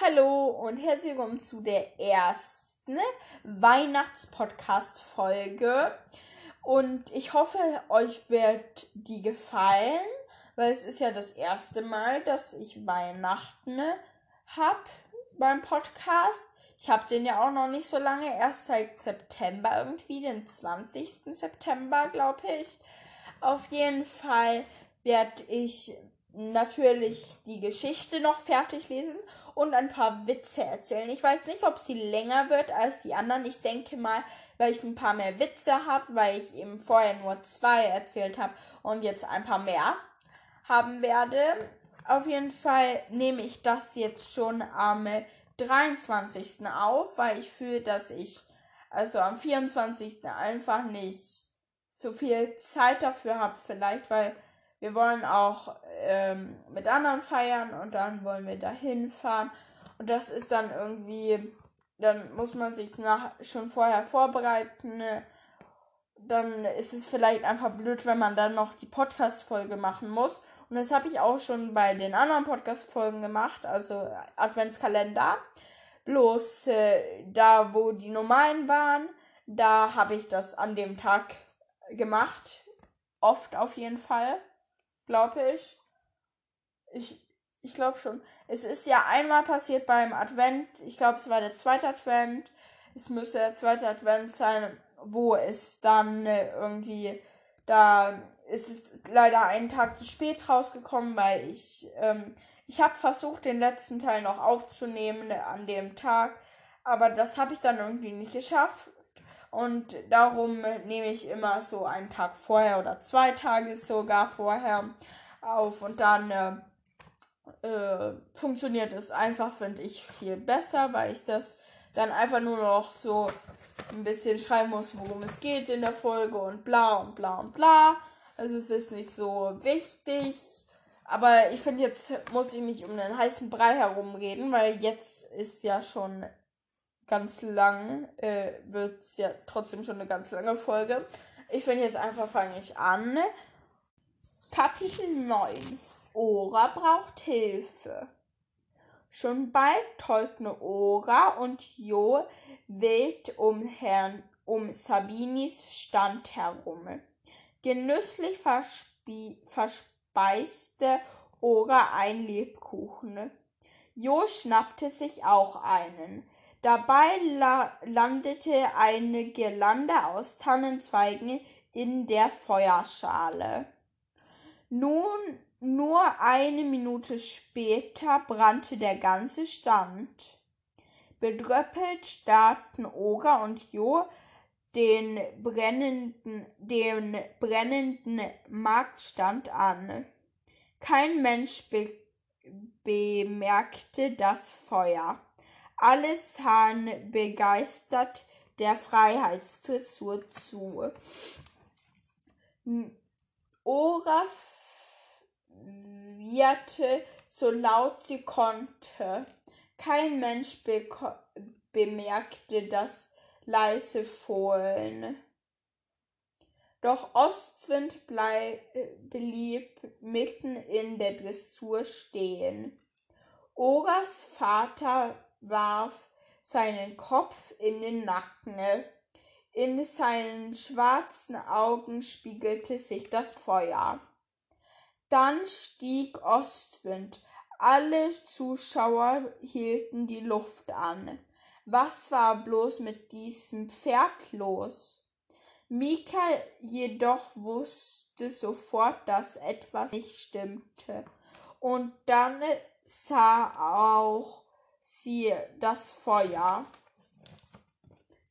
Hallo und herzlich willkommen zu der ersten Weihnachtspodcast-Folge. Und ich hoffe, euch wird die gefallen, weil es ist ja das erste Mal, dass ich Weihnachten habe beim Podcast. Ich habe den ja auch noch nicht so lange, erst seit September irgendwie, den 20. September, glaube ich. Auf jeden Fall werde ich natürlich die Geschichte noch fertig lesen und ein paar Witze erzählen. Ich weiß nicht, ob sie länger wird als die anderen. Ich denke mal, weil ich ein paar mehr Witze habe, weil ich eben vorher nur zwei erzählt habe und jetzt ein paar mehr haben werde. Auf jeden Fall nehme ich das jetzt schon am 23. auf, weil ich fühle, dass ich also am 24. einfach nicht so viel Zeit dafür habe, vielleicht, weil wir wollen auch ähm, mit anderen feiern und dann wollen wir dahin fahren. Und das ist dann irgendwie, dann muss man sich nach, schon vorher vorbereiten. Dann ist es vielleicht einfach blöd, wenn man dann noch die Podcast-Folge machen muss. Und das habe ich auch schon bei den anderen Podcast-Folgen gemacht, also Adventskalender. Bloß äh, da, wo die normalen waren, da habe ich das an dem Tag gemacht. Oft auf jeden Fall glaube ich. Ich, ich glaube schon. Es ist ja einmal passiert beim Advent. Ich glaube, es war der zweite Advent. Es müsste der zweite Advent sein, wo es dann äh, irgendwie da ist es leider einen Tag zu spät rausgekommen, weil ich ähm, ich habe versucht, den letzten Teil noch aufzunehmen an dem Tag, aber das habe ich dann irgendwie nicht geschafft. Und darum nehme ich immer so einen Tag vorher oder zwei Tage sogar vorher auf und dann äh, äh, funktioniert es einfach, finde ich, viel besser, weil ich das dann einfach nur noch so ein bisschen schreiben muss, worum es geht in der Folge und bla und bla und bla. Also es ist nicht so wichtig. Aber ich finde, jetzt muss ich nicht um den heißen Brei herumreden, weil jetzt ist ja schon ganz lang, äh, wird es ja trotzdem schon eine ganz lange Folge. Ich finde jetzt einfach fange ich an. Kapitel 9. Ora braucht Hilfe. Schon bald tollten Ora und Jo wild um Herrn um Sabinis Stand herum. Genüsslich verspeiste Ora ein Lebkuchen. Jo schnappte sich auch einen. Dabei la landete eine Girlande aus Tannenzweigen in der Feuerschale. Nun, nur eine Minute später brannte der ganze Stand. Bedröppelt starrten Ora und Jo den brennenden, den brennenden Marktstand an. Kein Mensch be bemerkte das Feuer. Alle sahen begeistert der Freiheitsdressur zu. Ora wieherte so laut sie konnte. Kein Mensch be bemerkte das leise Fohlen. Doch Ostwind blieb mitten in der Dressur stehen. Oras Vater warf seinen Kopf in den Nacken. In seinen schwarzen Augen spiegelte sich das Feuer. Dann stieg Ostwind. Alle Zuschauer hielten die Luft an. Was war bloß mit diesem Pferd los? Mika jedoch wusste sofort, dass etwas nicht stimmte. Und dann sah auch sie das Feuer.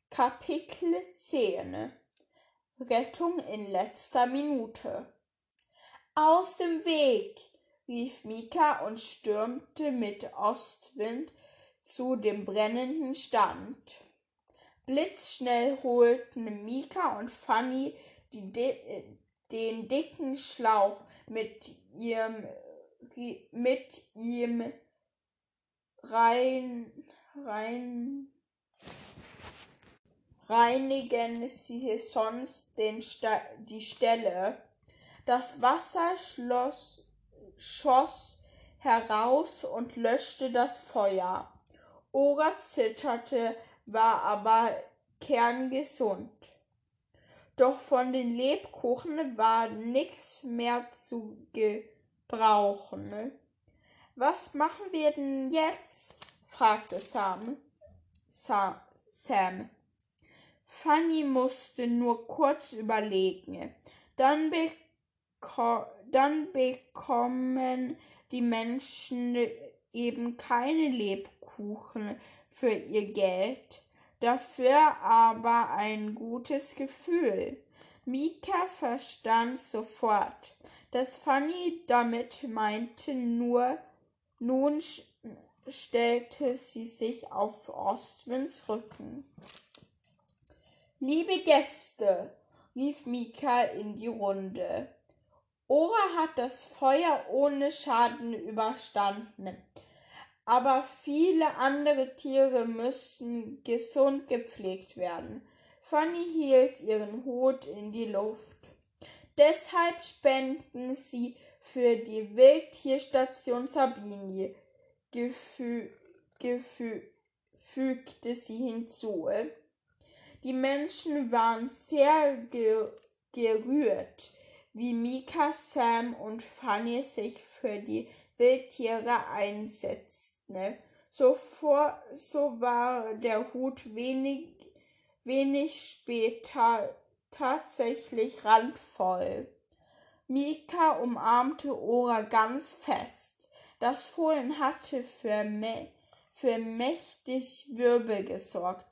Kapitel 10 Rettung in letzter Minute. Aus dem Weg, rief Mika und stürmte mit Ostwind zu dem brennenden Stand. Blitzschnell holten Mika und Fanny die, den dicken Schlauch mit ihrem mit ihm rein, rein, reinigen sie sonst den Sta die Stelle. Das Wasser schloss, schoss heraus und löschte das Feuer. Ora zitterte, war aber kerngesund. Doch von den Lebkuchen war nichts mehr zu gebrauchen. Was machen wir denn jetzt? fragte Sam. Sa Sam. Fanny musste nur kurz überlegen. Dann, beko dann bekommen die Menschen eben keine Lebkuchen für ihr Geld, dafür aber ein gutes Gefühl. Mika verstand sofort, dass Fanny damit meinte nur, nun stellte sie sich auf Ostwinds Rücken. Liebe Gäste, rief Mika in die Runde. Ora hat das Feuer ohne Schaden überstanden. Aber viele andere Tiere müssen gesund gepflegt werden. Fanny hielt ihren Hut in die Luft. Deshalb spenden sie für die Wildtierstation Sabini, gefü gefü fügte sie hinzu. Die Menschen waren sehr ge gerührt, wie Mika, Sam und Fanny sich für die Wildtiere einsetzten. So, so war der Hut wenig, wenig später tatsächlich randvoll. Mika umarmte Ora ganz fest. Das Fohlen hatte für, für mächtig Wirbel gesorgt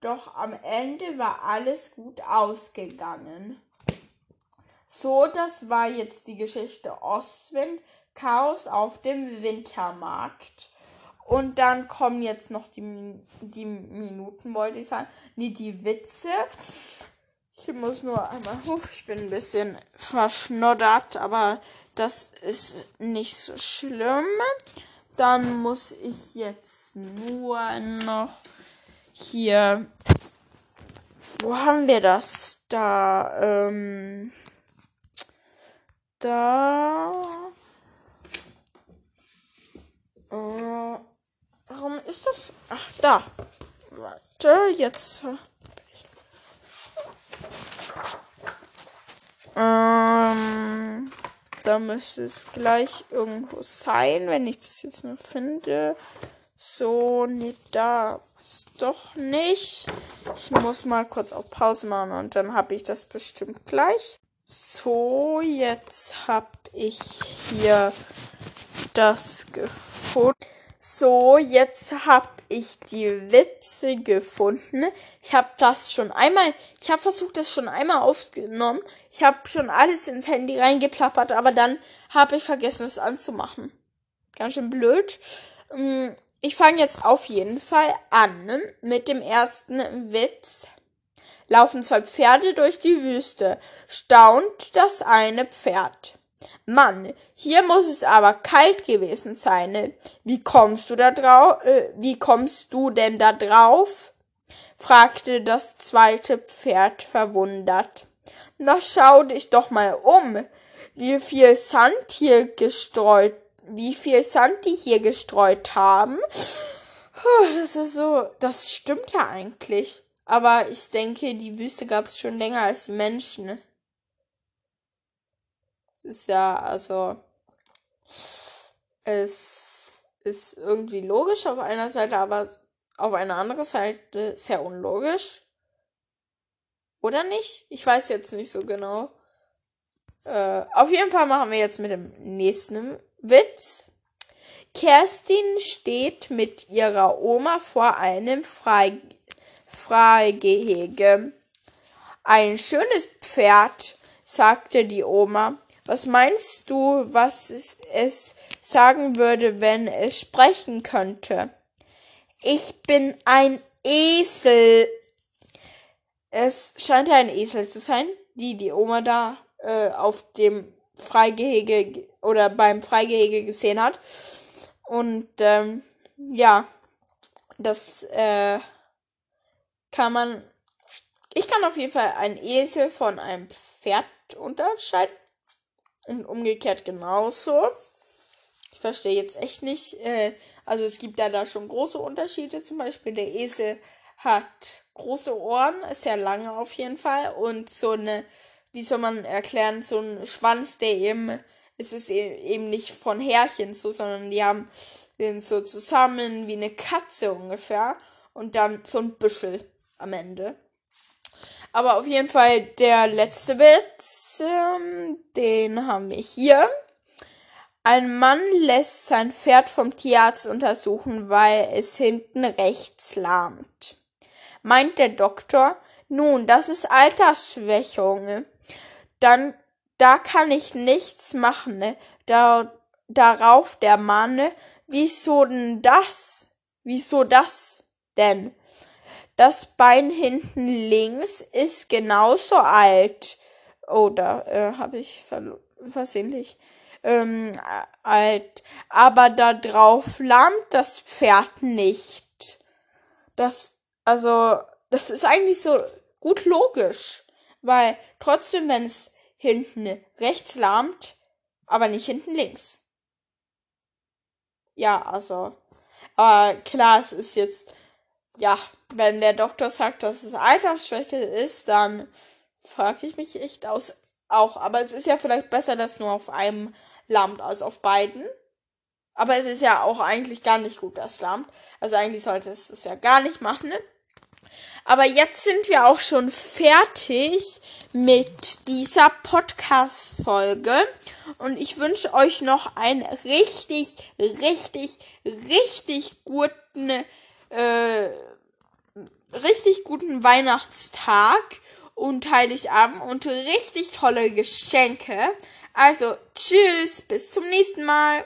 doch am Ende war alles gut ausgegangen. So, das war jetzt die Geschichte Ostwind, Chaos auf dem Wintermarkt. Und dann kommen jetzt noch die, die Minuten, wollte ich sagen. Nee, die Witze. Ich muss nur einmal hoch. Ich bin ein bisschen verschnoddert, aber das ist nicht so schlimm. Dann muss ich jetzt nur noch hier. Wo haben wir das? Da, ähm. Da. Äh, warum ist das? Ach, da. Warte, jetzt. Ähm, da müsste es gleich irgendwo sein, wenn ich das jetzt nur finde. So, nicht da ist doch nicht. Ich muss mal kurz auf Pause machen und dann habe ich das bestimmt gleich. So, jetzt habe ich hier das gefunden. So, jetzt habe ich die Witze gefunden. Ich habe das schon einmal, ich habe versucht, das schon einmal aufgenommen. Ich habe schon alles ins Handy reingeplappert, aber dann habe ich vergessen, es anzumachen. Ganz schön blöd. Mm, ich fange jetzt auf jeden Fall an mit dem ersten Witz. Laufen zwei Pferde durch die Wüste, staunt das eine Pferd. Mann, hier muss es aber kalt gewesen sein. Wie kommst du da drauf? Äh, wie kommst du denn da drauf? fragte das zweite Pferd verwundert. Na schau dich doch mal um, wie viel Sand hier gestreut wie viel Sand die hier gestreut haben. Das ist so, das stimmt ja eigentlich. Aber ich denke, die Wüste gab es schon länger als die Menschen. Ist ja, also, es ist irgendwie logisch auf einer Seite, aber auf einer anderen Seite sehr unlogisch. Oder nicht? Ich weiß jetzt nicht so genau. Äh, auf jeden Fall machen wir jetzt mit dem nächsten Witz. Kerstin steht mit ihrer Oma vor einem Freigehege. Ein schönes Pferd, sagte die Oma. Was meinst du, was es, es sagen würde, wenn es sprechen könnte? Ich bin ein Esel. Es scheint ein Esel zu sein, die die Oma da äh, auf dem Freigehege oder beim Freigehege gesehen hat. Und ähm, ja, das äh, kann man. Ich kann auf jeden Fall ein Esel von einem Pferd unterscheiden. Und umgekehrt genauso. Ich verstehe jetzt echt nicht. Äh, also es gibt ja da schon große Unterschiede. Zum Beispiel der Esel hat große Ohren, sehr lange auf jeden Fall. Und so eine, wie soll man erklären, so ein Schwanz, der eben, es ist e-, eben nicht von Härchen so, sondern die haben sind so zusammen wie eine Katze ungefähr. Und dann so ein Büschel am Ende. Aber auf jeden Fall der letzte Witz, ähm, den haben wir hier. Ein Mann lässt sein Pferd vom Tierarzt untersuchen, weil es hinten rechts lahmt. Meint der Doktor, nun, das ist Altersschwächung. Dann, da kann ich nichts machen. Ne? Da, darauf der Mann, wieso denn das? Wieso das denn? Das Bein hinten links ist genauso alt. Oder oh, äh, habe ich versehentlich ähm, alt. Aber da drauf lahmt das Pferd nicht. Das, also, das ist eigentlich so gut logisch. Weil trotzdem, wenn es hinten rechts lahmt, aber nicht hinten links. Ja, also. Aber klar, es ist jetzt ja, wenn der Doktor sagt, dass es Altersschwäche ist, dann frage ich mich echt aus. Auch, aber es ist ja vielleicht besser, dass nur auf einem lammt als auf beiden. Aber es ist ja auch eigentlich gar nicht gut, dass lammt. Also eigentlich sollte es das ja gar nicht machen. Ne? Aber jetzt sind wir auch schon fertig mit dieser Podcast-Folge. Und ich wünsche euch noch einen richtig, richtig, richtig guten äh, richtig guten Weihnachtstag und Heiligabend und richtig tolle Geschenke. Also, tschüss, bis zum nächsten Mal.